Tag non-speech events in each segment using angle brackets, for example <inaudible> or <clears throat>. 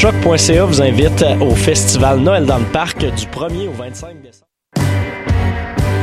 Choc.ca vous invite au festival Noël dans le parc du 1er au 25 décembre.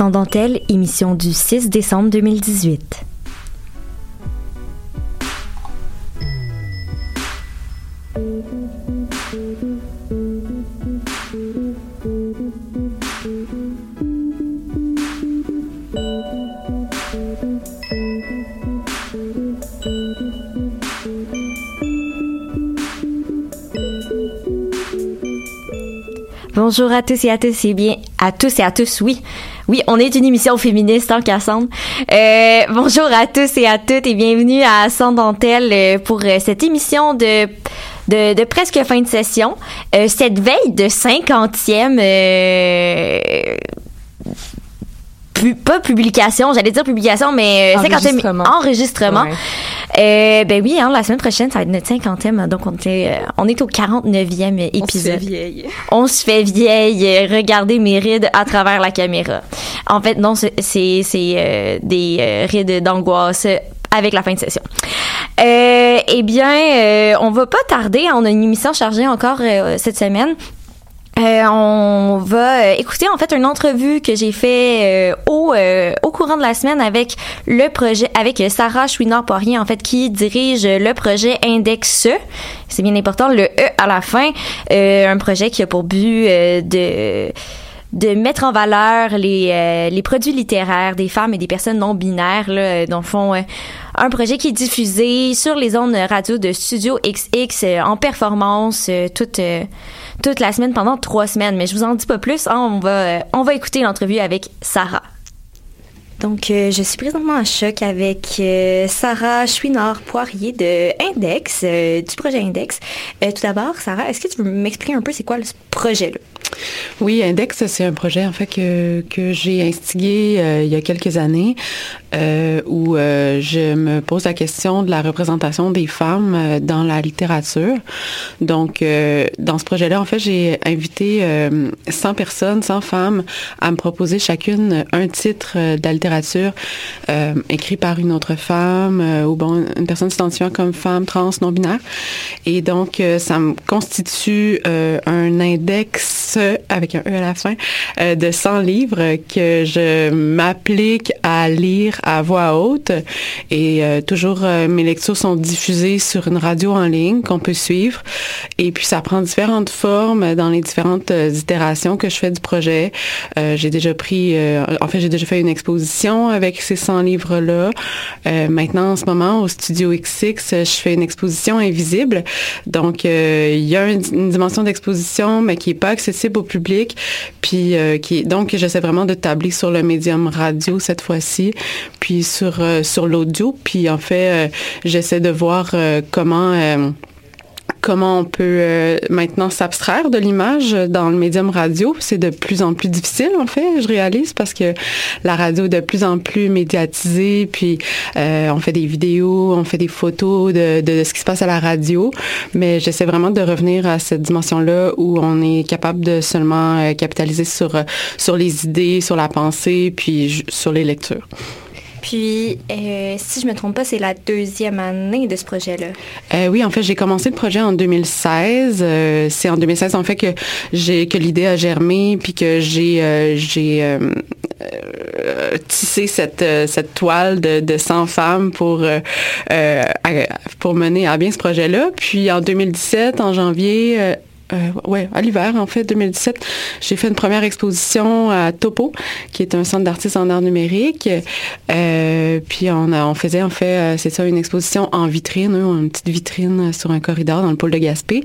Sans dentelle, émission du 6 décembre 2018. Bonjour à tous et à tous et bien à tous et à tous, oui. Oui, on est une émission féministe en Cassandre. Euh, bonjour à tous et à toutes et bienvenue à Sans euh, pour euh, cette émission de, de, presque fin de session. Cette veille de 50e euh, pu- pas publication, j'allais dire publication, mais euh, 50e Enregistrement. enregistrement. Ouais. Euh, ben oui, hein, la semaine prochaine, ça va être notre 50e, donc on, était, euh, on est au 49e épisode. On se fait vieille. On se fait vieille. Regardez mes rides à travers la caméra. En fait, non, c'est euh, des rides d'angoisse avec la fin de session. Euh, eh bien, euh, on va pas tarder. On a une émission chargée encore euh, cette semaine. Euh, on va euh, écouter en fait une entrevue que j'ai fait euh, au euh, au courant de la semaine avec le projet avec Sarah Chouinard Poirier en fait qui dirige le projet Index E. C'est bien important le E à la fin, un projet qui a pour but de de mettre en valeur les, les produits littéraires des femmes et des personnes non binaires, là, dans le fond, un projet qui est diffusé sur les ondes radio de Studio XX en performance toute, toute la semaine pendant trois semaines. Mais je vous en dis pas plus, on, va, euh, on va écouter l'entrevue avec Sarah. Donc, euh, je suis présentement en choc avec euh, Sarah Chouinard-Poirier de Index, euh, du projet Index. Tout d'abord, Sarah, est-ce que tu veux m'expliquer un peu c'est quoi ce projet-là? Oui, Index, c'est un projet en fait que, que j'ai instigé il y a quelques années où je me pose la question de la représentation des femmes dans la littérature. Donc, dans ce projet-là, en fait, j'ai invité euh, 100 personnes, 100 femmes à me proposer chacune un titre de la littérature euh, écrit par une autre femme euh, ou bon, une personne s'identifiant comme femme trans non binaire. Et donc, euh, ça me constitue un index avec un E à la fin, de 100 livres que je m'applique à lire à voix haute. Et toujours, mes lectures sont diffusées sur une radio en ligne qu'on peut suivre. Et puis, ça prend différentes formes dans les différentes itérations que je fais du projet. j'ai déjà pris, en fait, j'ai déjà fait une exposition avec ces 100 livres-là. maintenant, en ce moment, au Studio XX, je fais une exposition invisible. Donc, il y a une, dimension d'exposition, mais qui est pas accessible au public. Puis, qui donc, j'essaie vraiment de tabler sur le médium radio cette fois-ci, puis sur, sur l'audio. Puis, en fait, j'essaie de voir comment comment on peut euh, maintenant s'abstraire de l'image dans le médium radio. C'est de plus en plus difficile, en fait, je réalise, parce que la radio est de plus en plus médiatisée, puis euh, on fait des vidéos, on fait des photos de, ce qui se passe à la radio, mais j'essaie vraiment de revenir à cette dimension-là où on est capable de seulement euh, capitaliser sur, sur les idées, sur la pensée, puis sur les lectures. Puis, euh, si je me trompe pas, c'est la deuxième année de ce projet-là. Euh, oui, en fait, j'ai commencé le projet en 2016. Euh, c'est en 2016, en fait, que j'ai que l'idée a germé, puis que j'ai j'ai tissé cette cette toile de, de 100 femmes pour pour mener à bien ce projet-là. Puis en 2017, en janvier, euh, ouais, à l'hiver, en fait, 2017, j'ai fait une première exposition à Topo, qui est un centre d'artistes en art numérique. Euh, puis on, a, on faisait, en fait, euh, c'est ça, une exposition en vitrine, hein, une petite vitrine sur un corridor dans le pôle de Gaspé.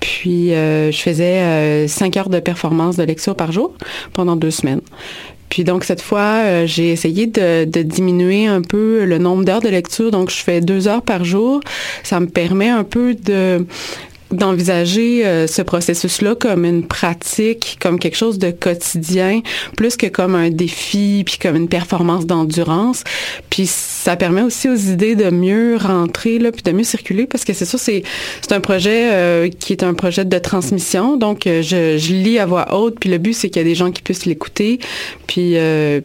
Puis euh, je faisais euh, cinq heures de performance de lecture par jour pendant deux semaines. Puis donc cette fois, j'ai essayé de, de, diminuer un peu le nombre d'heures de lecture. Donc je fais deux heures par jour. Ça me permet un peu de d'envisager euh, ce processus-là comme une pratique, comme quelque chose de quotidien, plus que comme un défi, puis comme une performance d'endurance. Puis ça permet aussi aux idées de mieux rentrer, là, puis de mieux circuler, parce que c'est ça, c'est c'est un projet euh, qui est un projet de transmission. Donc euh, je, je lis à voix haute, puis le but c'est qu'il y a des gens qui puissent l'écouter, puis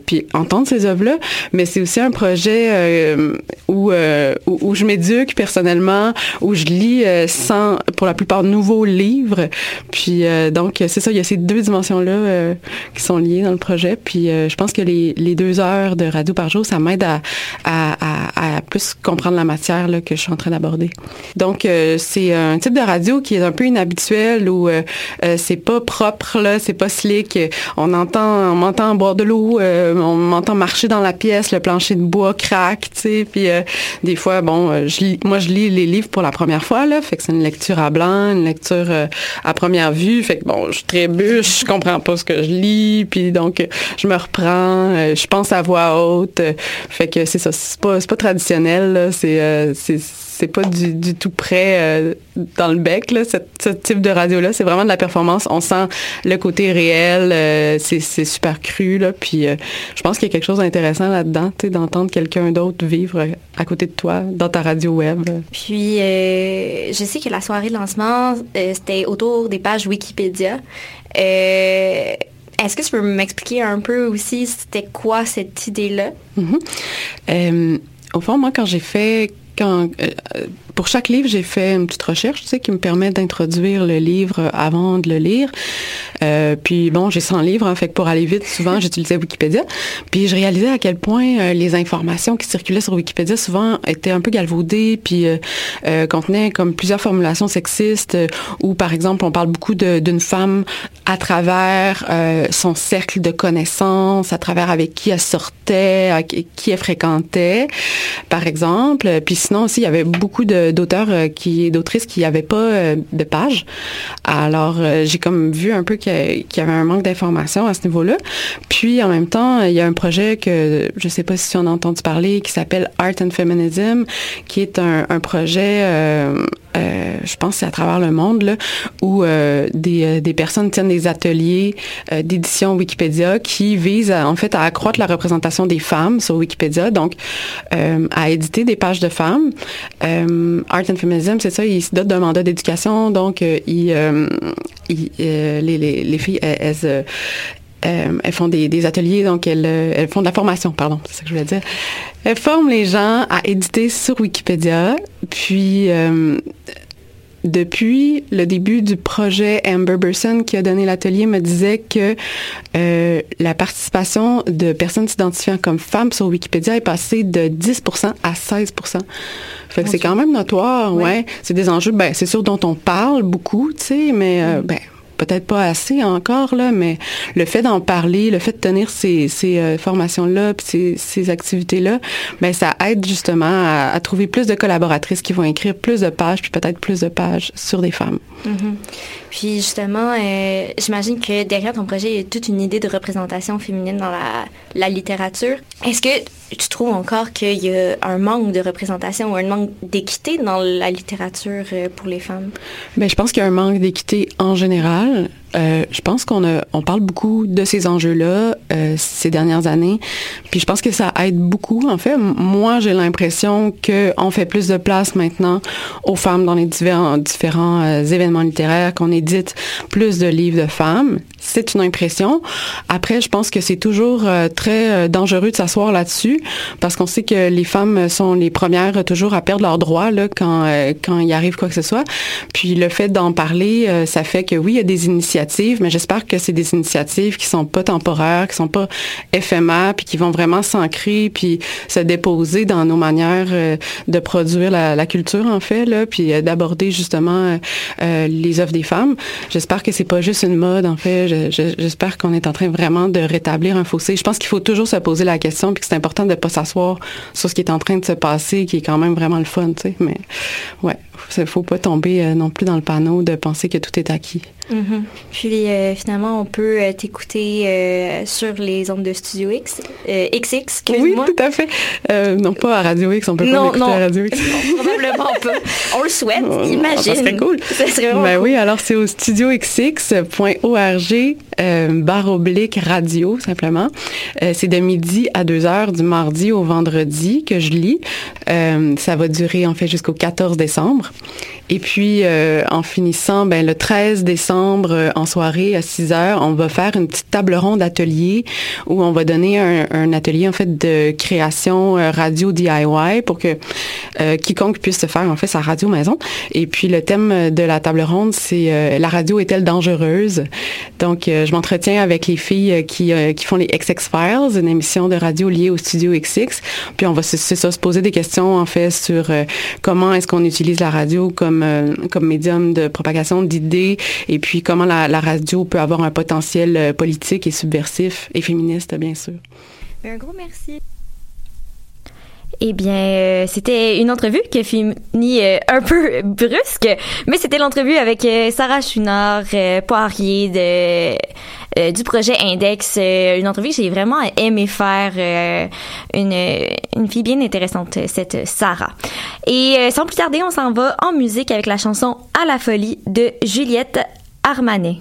puis entendre ces œuvres-là. Mais c'est aussi un projet où, où, où je m'éduque personnellement, où je lis sans pour la plupart de nouveaux livres. Puis euh, donc, c'est ça, il y a ces deux dimensions-là euh, qui sont liées dans le projet. Puis euh, je pense que les, les, deux heures de radio par jour, ça m'aide à, à, à, à, plus comprendre la matière là, que je suis en train d'aborder. Donc, c'est un type de radio qui est un peu inhabituel où c'est pas propre, là, c'est pas slick. On entend, on m'entend boire de l'eau, on m'entend marcher dans la pièce, le plancher de bois craque, tu sais. Puis des fois, bon, moi, je lis les livres pour la première fois, là, fait que c'est une lecture à une lecture euh, à première vue. Fait que bon, je trébuche, je comprends pas ce que je lis, puis donc je me reprends, euh, je pense à voix haute. fait que c'est ça, c'est pas, pas traditionnel, c'est c'est pas du, tout près dans le bec, là, ce, type de radio-là. C'est vraiment de la performance. On sent le côté réel. c'est super cru. Là, puis je pense qu'il y a quelque chose d'intéressant là-dedans, d'entendre quelqu'un d'autre vivre à côté de toi dans ta radio web. Puis, je sais que la soirée de lancement euh, c'était autour des pages Wikipédia. Euh, est-ce que tu peux m'expliquer un peu aussi c'était quoi cette idée-là? Mm-hmm. Euh, au fond, moi, quand j'ai fait quand, pour chaque livre, j'ai fait une petite recherche, tu sais, qui me permet d'introduire le livre avant de le lire. Euh, puis bon, j'ai 100 livres, hein, fait pour aller vite, souvent, <laughs> j'utilisais Wikipédia. Puis je réalisais à quel point euh, les informations qui circulaient sur Wikipédia souvent étaient un peu galvaudées, puis euh, euh contenaient comme plusieurs formulations sexistes, euh, où par exemple, on parle beaucoup d'une femme à travers son cercle de connaissances, à travers avec qui elle sortait, qui elle fréquentait, par exemple. Puis sinon aussi, il y avait beaucoup d'auteurs qui, d'autrices qui n'avaient pas de page. Alors, j'ai comme vu un peu qu'il y avait un manque d'informations à ce niveau-là. Puis en même temps, il y a un projet que je ne sais pas si on a entendu parler qui s'appelle Art and Feminism, qui est un, projet, euh, euh, je pense c'est à travers le monde, là, où euh, des, des personnes tiennent des ateliers d'édition Wikipédia qui visent en fait à accroître la représentation des femmes sur Wikipédia, donc à éditer des pages de femmes. Art and Feminism, c'est ça, ils se dotent d'un mandat d'éducation, donc ils, ils les les, filles, elles, euh, elles, font des, ateliers, donc elles, elles, font de la formation, pardon, c'est ça que je voulais dire. Elles forment les gens à éditer sur Wikipédia, puis euh, depuis le début du projet, Amber Burson, qui a donné l'atelier, me disait que euh, la participation de personnes s'identifiant comme femmes sur Wikipédia est passée de 10% à 16% fait que c'est quand même notoire, ouais. C'est des enjeux, ben, c'est sûr dont on parle beaucoup, tu sais, mais euh, mm. ben, peut-être pas assez encore là, mais le fait d'en parler, le fait de tenir ces, ces euh, formations-là, puis ces, ces activités-là, ben ça aide justement à, trouver plus de collaboratrices qui vont écrire plus de pages, puis peut-être plus de pages sur des femmes. Mm-hmm. Puis justement, euh, j'imagine que derrière ton projet, il y a toute une idée de représentation féminine dans la, la littérature. Est-ce que tu trouves encore qu'il y a un manque de représentation ou un manque d'équité dans la littérature euh, pour les femmes? Bien, je pense qu'il y a un manque d'équité en général. Euh, je pense qu'on a, on parle beaucoup de ces enjeux-là euh, ces dernières années, puis je pense que ça aide beaucoup. En fait, moi, j'ai l'impression que on fait plus de place maintenant aux femmes dans les différents, euh, événements littéraires, qu'on édite plus de livres de femmes. C'est une impression. Après, je pense que c'est toujours euh, très dangereux de s'asseoir là-dessus, parce qu'on sait que les femmes sont les premières toujours à perdre leurs droits là quand quand il arrive quoi que ce soit. Puis le fait d'en parler, ça fait que oui, il y a des initiatives mais j'espère que c'est des initiatives qui sont pas temporaires, qui sont pas éphémères, puis qui vont vraiment s'ancrer, puis se déposer dans nos manières euh, de produire la, culture en fait, là, puis euh, d'aborder justement euh, les œuvres des femmes. J'espère que c'est pas juste une mode en fait. J'espère qu'on est en train vraiment de rétablir un fossé. Je pense qu'il faut toujours se poser la question, puis que c'est important de pas s'asseoir sur ce qui est en train de se passer, qui est quand même vraiment le fun, tu sais. Mais ouais, faut pas tomber non plus dans le panneau de penser que tout est acquis. Mm-hmm. Puis euh, finalement, on peut euh, t'écouter euh, sur les ondes de Studio X, XX, Oui, tout à fait. non, pas à Radio X, on peut pas à Radio X. <laughs> probablement pas. On le souhaite, imagine. Ça serait cool. Ça serait vraiment ben oui, alors c'est au studioxx.org barre oblique radio, simplement. c'est de midi à 2 heures du mardi au vendredi que je lis. ça va durer en fait jusqu'au 14 décembre. Et puis, euh, en finissant, ben, le 13 décembre, euh, en soirée, à 6 heures, on va faire une petite table ronde atelier où on va donner un, atelier, en fait, de création euh, radio DIY pour que quiconque puisse se faire, en fait, sa radio maison. Et puis, le thème de la table ronde, c'est La radio est-elle dangereuse? Donc, je m'entretiens avec les filles qui, qui font les XX Files, une émission de radio liée au studio XX. Puis, on va, ça, se poser des questions, en fait, sur comment est-ce qu'on utilise la radio comme euh, comme, médium de propagation d'idées et puis comment la, radio peut avoir un potentiel euh, politique et subversif et féministe, bien sûr. Un gros merci. Eh bien, euh, c'était une entrevue qui a fini un peu <laughs> brusque, mais c'était l'entrevue avec Sarah Chunard, Poirier de euh, du projet Index. Euh, une entrevue que j'ai vraiment aimé faire. Euh, une, une fille bien intéressante, cette Sarah. Et sans plus tarder, on s'en va en musique avec la chanson À la folie de Juliette Armanet.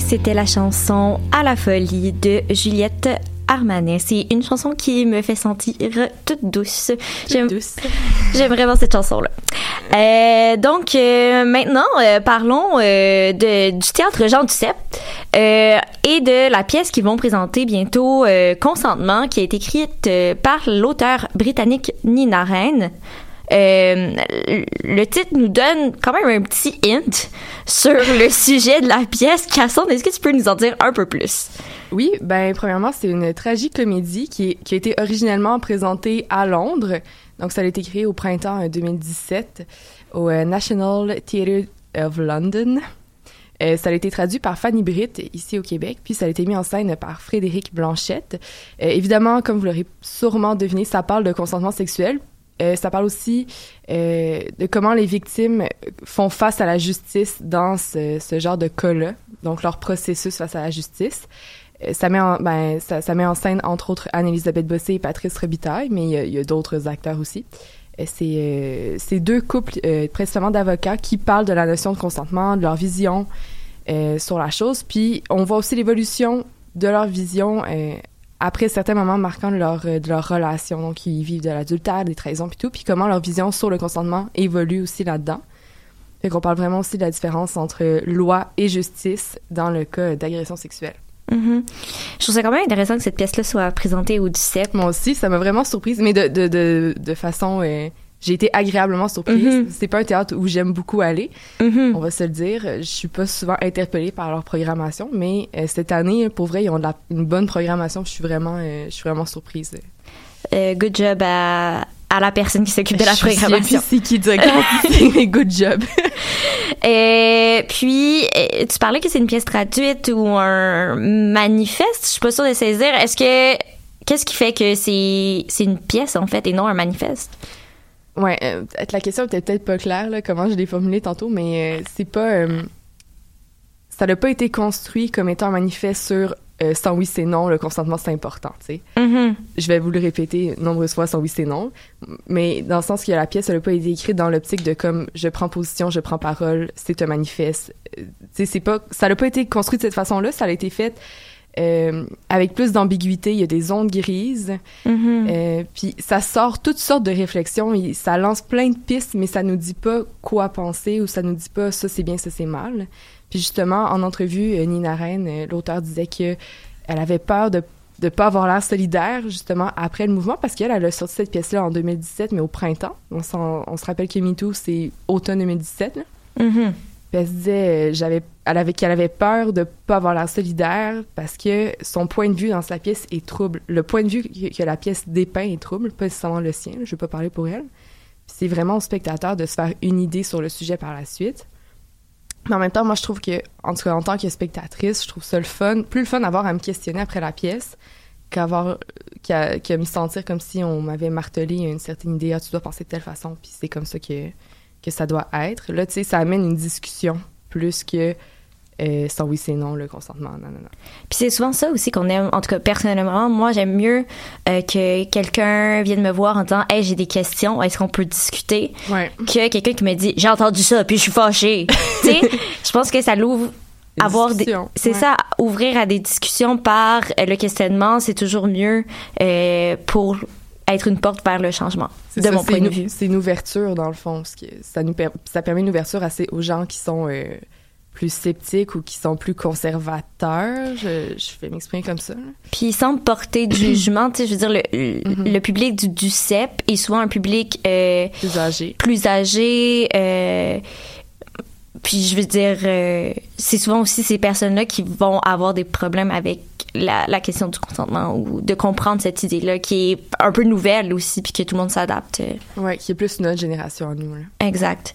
C'était la chanson À la folie de Juliette Armanet. C'est une chanson qui me fait sentir toute douce. J'aime, douce. <laughs> j'aime vraiment cette chanson-là. Euh, donc euh, maintenant, euh, parlons de, du théâtre Jean Duceppe et de la pièce qu'ils vont présenter bientôt, Consentement, qui a été écrite par l'auteur britannique Nina Raine. Euh, le titre nous donne quand même un petit hint sur le <laughs> sujet de la pièce. Cassandre, est-ce que tu peux nous en dire un peu plus? Oui, ben premièrement, c'est une tragique-comédie qui, est- qui a été originellement présentée à Londres. Donc, ça a été créé au printemps euh, 2017 au euh, National Theatre of London. Euh, ça a été traduit par Fanny Britt ici au Québec, puis ça a été mis en scène par Frédéric Blanchette. Euh, évidemment, comme vous l'aurez sûrement deviné, ça parle de consentement sexuel. Euh, ça parle aussi euh, de comment les victimes font face à la justice dans ce, ce genre de cas-là, donc leur processus face à la justice. Euh, Ça met, en, ben, ça, ça met en scène, entre autres, Anne-Élisabeth Bossé et Patrice Robitaille, mais il y a, a d'autres acteurs aussi. Euh, C'est euh, c'est deux couples, euh, principalement d'avocats, qui parlent de la notion de consentement, de leur vision sur la chose. Puis on voit aussi l'évolution de leur vision après certains moments marquants de leur, euh, de leur relation. Donc, ils vivent de l'adultère, des trahisons, puis tout. Puis comment leur vision sur le consentement évolue aussi là-dedans. Fait qu'on parle vraiment aussi de la différence entre loi et justice dans le cas d'agression sexuelle. Mhm. Je trouve ça quand même intéressant que cette pièce-là soit présentée au DUCEP. Moi aussi, ça m'a vraiment surprise, mais de, de, de, de façon... euh, j'ai été agréablement surprise. Mhm. C'est pas un théâtre où j'aime beaucoup aller, Mhm. on va se le dire. Je suis pas souvent interpellée par leur programmation, mais euh, cette année, pour vrai, ils ont de la- une bonne programmation. Je suis vraiment, euh, je suis vraiment surprise. Euh, good job à, à la personne qui s'occupe de la Je programmation. c'est qui mais <laughs> good job. Et puis, tu parlais que c'est une pièce traduite ou un manifeste. Je suis pas sûre de saisir. Est-ce que qu'est-ce qui fait que c'est c'est une pièce en fait et non un manifeste? Ouais, euh, la question était peut-être pas claire, là, comment je l'ai formulée tantôt, mais euh, c'est pas. euh, ça n'a pas été construit comme étant un manifeste sur euh, sans oui c'est non, le consentement c'est important, tu sais. Mhm. Je vais vous le répéter nombreuses fois sans oui c'est non, mais dans le sens que la pièce, elle n'a pas été écrite dans l'optique de comme je prends position, je prends parole, c'est un manifeste. Euh, tu sais, c'est pas. Ça n'a pas été construit de cette façon-là, ça a été fait. Euh, avec plus d'ambiguïté, il y a des ondes grises, Mhm. euh, puis ça sort toutes sortes de réflexions, et ça lance plein de pistes, mais ça nous dit pas quoi penser ou ça nous dit pas ça c'est bien, ça c'est mal. Puis justement, en entrevue, euh, Nina Rennes, l'auteur disait que elle avait peur de de pas avoir l'air solidaire justement après le mouvement parce qu'elle elle a sorti cette pièce-là en 2017 mais au printemps. On, se rappelle que MeToo c'est automne 2017. Là. Mhm. Puis elle se disait, j'avais, elle avait, qu'elle avait peur de pas avoir l'air solidaire parce que son point de vue dans sa pièce est trouble. Le point de vue que, la pièce dépeint est trouble, pas nécessairement le sien. Je vais pas parler pour elle. C'est vraiment au spectateur de se faire une idée sur le sujet par la suite. Mais en même temps, moi, je trouve que, en tout cas, en tant que spectatrice, je trouve ça le fun, plus le fun d'avoir à me questionner après la pièce qu'avoir, qu'à me sentir comme si on m'avait martelé une certaine idée, ah, tu dois penser de telle façon, puis c'est comme ça que, que ça doit être. Là, tu sais, ça amène une discussion plus que euh, sans oui, c'est non, le consentement. Non, non, non. Puis c'est souvent ça aussi qu'on aime. En tout cas, personnellement, moi, j'aime mieux euh, que quelqu'un vienne me voir en disant Hey, j'ai des questions, est-ce qu'on peut discuter? Ouais. que quelqu'un qui me dit J'ai entendu ça, puis je suis fâchée. <laughs> tu sais, je pense que ça l'ouvre. Avoir des, c'est ouais. ça, ouvrir à des discussions par euh, le questionnement, c'est toujours mieux euh, pour être une porte vers le changement, de ça, mon point de vue. C'est une ouverture, dans le fond. parce que ça, nous ça permet une ouverture assez aux gens qui sont euh, plus sceptiques ou qui sont plus conservateurs. Je, je vais m'exprimer comme ça. Puis sans porter de <clears throat> jugement, tu sais, je veux dire, le, le- le public du, du CEP est souvent un public euh, Plus âgés. plus âgé. euh, puis je veux dire, euh, c'est souvent aussi ces personnes-là qui vont avoir des problèmes avec la, la question du consentement ou de comprendre cette idée-là qui est un peu nouvelle aussi, puis que tout le monde s'adapte. Ouais, qui est plus notre génération à nous. Là. Exact.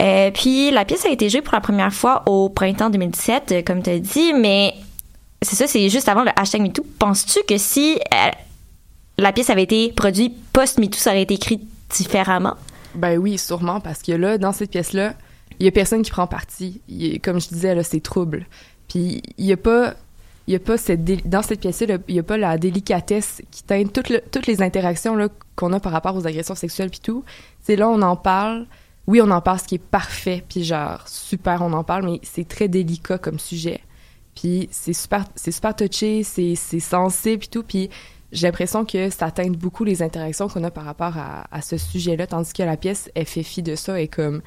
Euh, puis la pièce a été jouée pour la première fois au printemps 2017, euh, comme tu as dit, mais c'est ça, c'est juste avant le hashtag MeToo. Penses-tu que si euh, la pièce avait été produite post-MeToo, ça aurait été écrit différemment? Ben oui, sûrement, parce que là, dans cette pièce-là, il y a personne qui prend parti. Comme je disais, là, c'est trouble. Puis il y a pas, y a pas cette dans cette pièce-là, il y a pas la délicatesse qui teinte toutes, toutes les interactions là qu'on a par rapport aux agressions sexuelles puis tout. C'est là on en parle. Oui, on en parle, ce qui est parfait, puis genre super, on en parle, mais c'est très délicat comme sujet. Puis c'est super, c'est super touché, c'est, c'est sensible et tout. Puis j'ai l'impression que ça atteint beaucoup les interactions qu'on a par rapport à, à ce sujet-là, tandis que la pièce, elle fait fi de ça et comme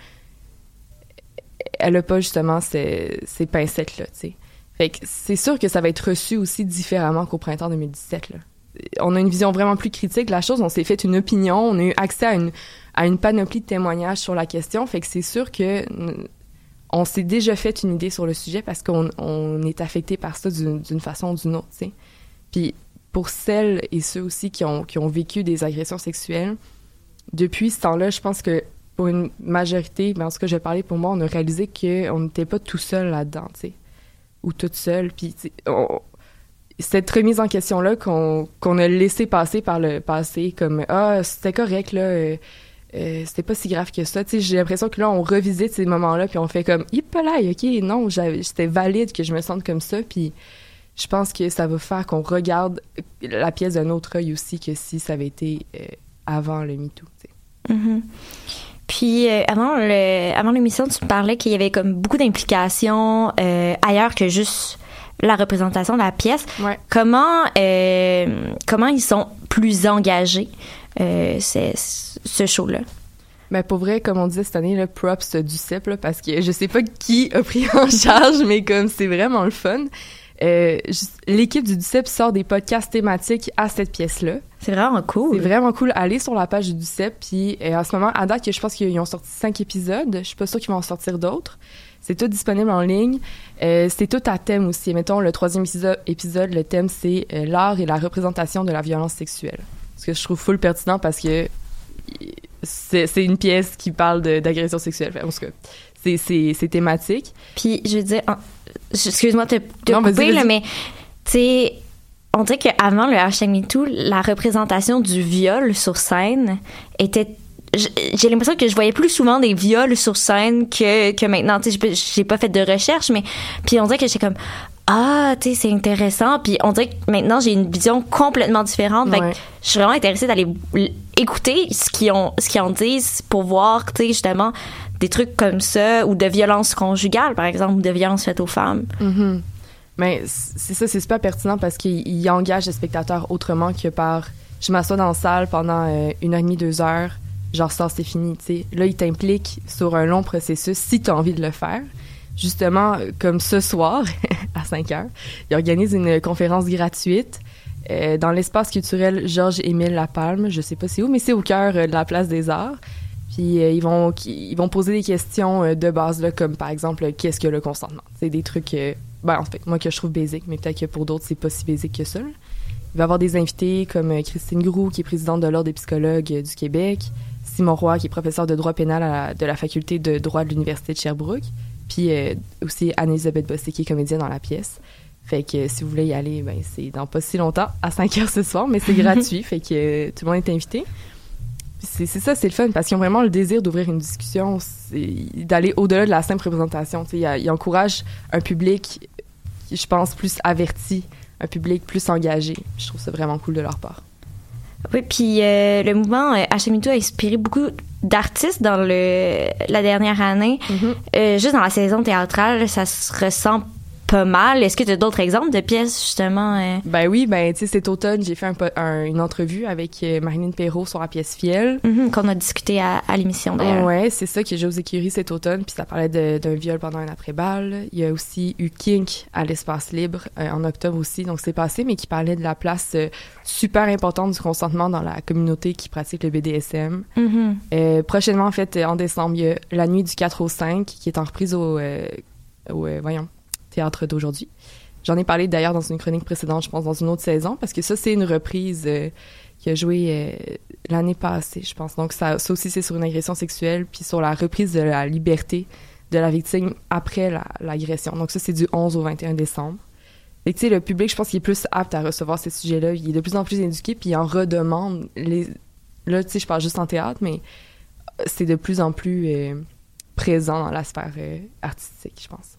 elle a pas justement ces, pincettes-là, tu sais. C'est sûr que ça va être reçu aussi différemment qu'au printemps 2017, là. On a une vision vraiment plus critique de la chose, on s'est fait une opinion, on a eu accès à une, à une panoplie de témoignages sur la question, fait que c'est sûr que on s'est déjà fait une idée sur le sujet parce qu'on on est affecté par ça d'une façon ou d'une autre, tu sais. Puis pour celles et ceux aussi qui ont, qui ont vécu des agressions sexuelles, depuis ce temps-là, je pense que pour une majorité, mais en tout cas, je vais pour moi, on a réalisé qu'on n'était pas tout seul là-dedans, tu sais, ou toute seule. Puis cette remise en question-là qu'on qu'on a laissé passer par le passé, comme ah c'était correct là, euh, euh, c'était pas si grave que ça. Tu sais, j'ai l'impression que là on revisite ces moments-là, puis on fait comme là, ok, non, c'était valide que je me sente comme ça, puis je pense que ça va faire qu'on regarde la pièce d'un autre œil aussi que si ça avait été euh, avant le MeToo. Mm-hmm. Puis euh, avant le avant l'émission, tu me parlais qu'il y avait comme beaucoup d'implications euh, ailleurs que juste la représentation de la pièce. Comment comment ils sont plus engagés ce show-là? Mais pour vrai, comme on disait cette année, le props du CEP, parce que je sais pas qui a pris en charge, mais comme c'est vraiment le fun. Euh, l'équipe du DUCEP sort des podcasts thématiques à cette pièce-là. C'est vraiment cool. C'est vraiment cool. Allez sur la page du DUCEP, puis euh, en ce moment, à date, je pense qu'ils ont sorti cinq épisodes. Je suis pas sûre qu'ils vont en sortir d'autres. C'est tout disponible en ligne. Euh, c'est tout à thème aussi. Mettons, le troisième épisode, le thème, c'est l'art et la représentation de la violence sexuelle. Ce que je trouve full pertinent parce que c'est une pièce qui parle d'agression sexuelle. En tout cas, c'est thématique. Puis, je veux dire, excuse-moi de te couper, mais tu sais, on dirait qu'avant le hashtag MeToo, la représentation du viol sur scène était j'ai l'impression que je voyais plus souvent des viols sur scène que, que maintenant. Tu sais, j'ai pas fait de recherche, mais puis on dirait que j'étais comme ah, tu sais, c'est intéressant. Puis on dirait que maintenant j'ai une vision complètement différente. Fait que je suis vraiment intéressée d'aller écouter ce qu'ils ont, ce qu'ils en disent pour voir, tu sais, justement des trucs comme ça, ou de violence conjugale, par exemple, ou de violence faite aux femmes. Mm-hmm. Mais c'est ça, c'est super pertinent parce qu'il engage les spectateurs autrement que par je m'assois dans la salle pendant euh, une heure et demie, deux heures, genre ça, c'est fini, tu sais. Là, il t'implique sur un long processus si tu as envie de le faire. Justement, comme ce soir, <laughs> à 5 heures, il organise une conférence gratuite euh, dans l'espace culturel Georges-Émile Lapalme. Je sais pas c'est où, mais c'est au cœur euh, de la place des arts. Puis euh, ils vont ils vont poser des questions euh, de base là, comme par exemple qu'est-ce que le consentement? C'est des trucs euh, ben en fait moi que je trouve basique, mais peut-être que pour d'autres c'est pas si basique que ça. Il va y avoir des invités comme Christine Groux qui est présidente de l'ordre des psychologues du Québec, Simon Roy qui est professeur de droit pénal de la faculté de droit de l'université de Sherbrooke, puis aussi Anne-Elisabeth Bossé qui est comédienne dans la pièce. Fait que si vous voulez y aller, ben c'est dans pas si longtemps, à 5 heures ce soir, mais c'est <laughs> gratuit, fait que tout le monde est invité c'est ça, c'est le fun, parce qu'ils ont vraiment le désir d'ouvrir une discussion, d'aller au-delà de la simple représentation. Ils, ils encouragent un public, je pense, plus averti, un public plus engagé. Je trouve ça vraiment cool de leur part. Oui, puis euh, le mouvement euh, HMITO a inspiré beaucoup d'artistes dans le la dernière année. Mm-hmm. Euh, juste dans la saison théâtrale, ça se ressent pas mal. Est-ce que tu as d'autres exemples de pièces, justement? Euh? Ben oui, ben, tu sais, cet automne, j'ai fait un, une entrevue avec euh, Marilyn Perrault sur la pièce Fiel. Mm-hmm, qu'on a discuté à, à l'émission, d'ailleurs. Ouais, c'est ça, est joué aux écuries cet automne, puis ça parlait d'un viol pendant un après-balle. Il y a aussi eu Kink à l'espace libre euh, en octobre aussi, donc c'est passé, mais qui parlait de la place super importante du consentement dans la communauté qui pratique le BDSM. Mm-hmm. prochainement, en fait, en décembre, il y a La nuit du 4 au 5, qui est en reprise au... au voyons théâtre d'aujourd'hui. J'en ai parlé d'ailleurs dans une chronique précédente, je pense dans une autre saison, parce que ça, c'est une reprise euh, qui a joué euh, l'année passée, je pense. Donc, ça, aussi, c'est sur une agression sexuelle, puis sur la reprise de la liberté de la victime après l'agression. Donc, ça, c'est du 11 au 21 décembre. Et tu sais, le public, je pense qu'il est plus apte à recevoir ces sujets-là. Il est de plus en plus éduqué, puis il en redemande. Là, tu sais, je parle juste en théâtre, mais c'est de plus en plus euh, présent dans la sphère artistique, je pense.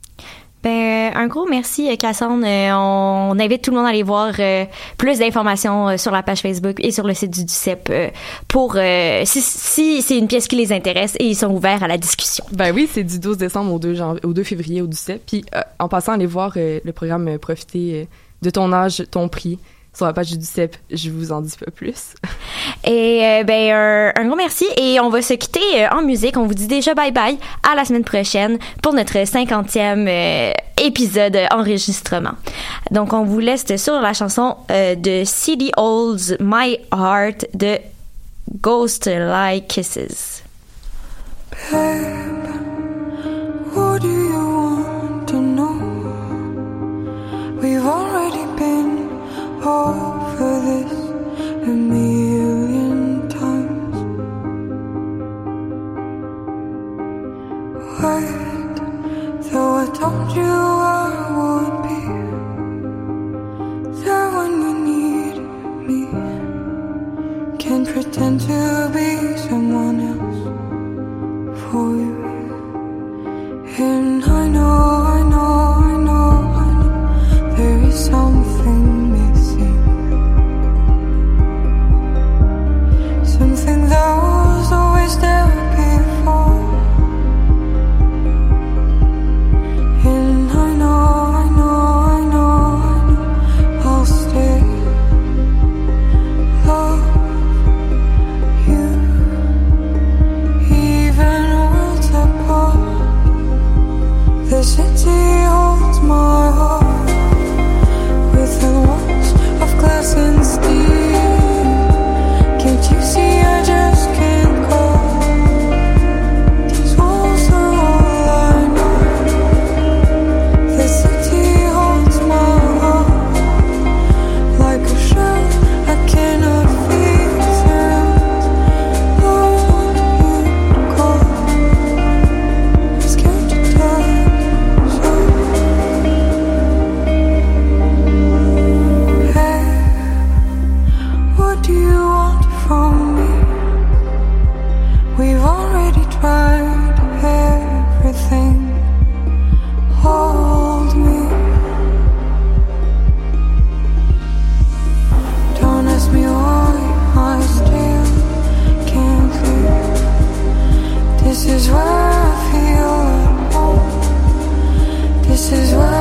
Ben, un gros merci, euh, Cassandre. Euh, on, invite tout le monde à aller voir euh, plus d'informations sur la page Facebook et sur le site du DUCEP pour si, c'est une pièce qui les intéresse et ils sont ouverts à la discussion. Ben oui, c'est du 12 décembre au 2, au 2 février au DUCEP. Puis en passant, aller voir le programme Profiter de ton âge, ton prix sur la page du CEP. Je vous en dis pas plus. <laughs> Et euh, ben un, gros merci et on va se quitter euh, en musique. On vous dit déjà bye bye à la semaine prochaine pour notre 50e euh, épisode enregistrement. Donc on vous laisse sur la chanson de CD Old's My Heart de Ghost Like Kisses. do over this a million times. I told you We've already tried everything. Hold me. Don't ask me why I still can't leave. This is where I feel at home. This is where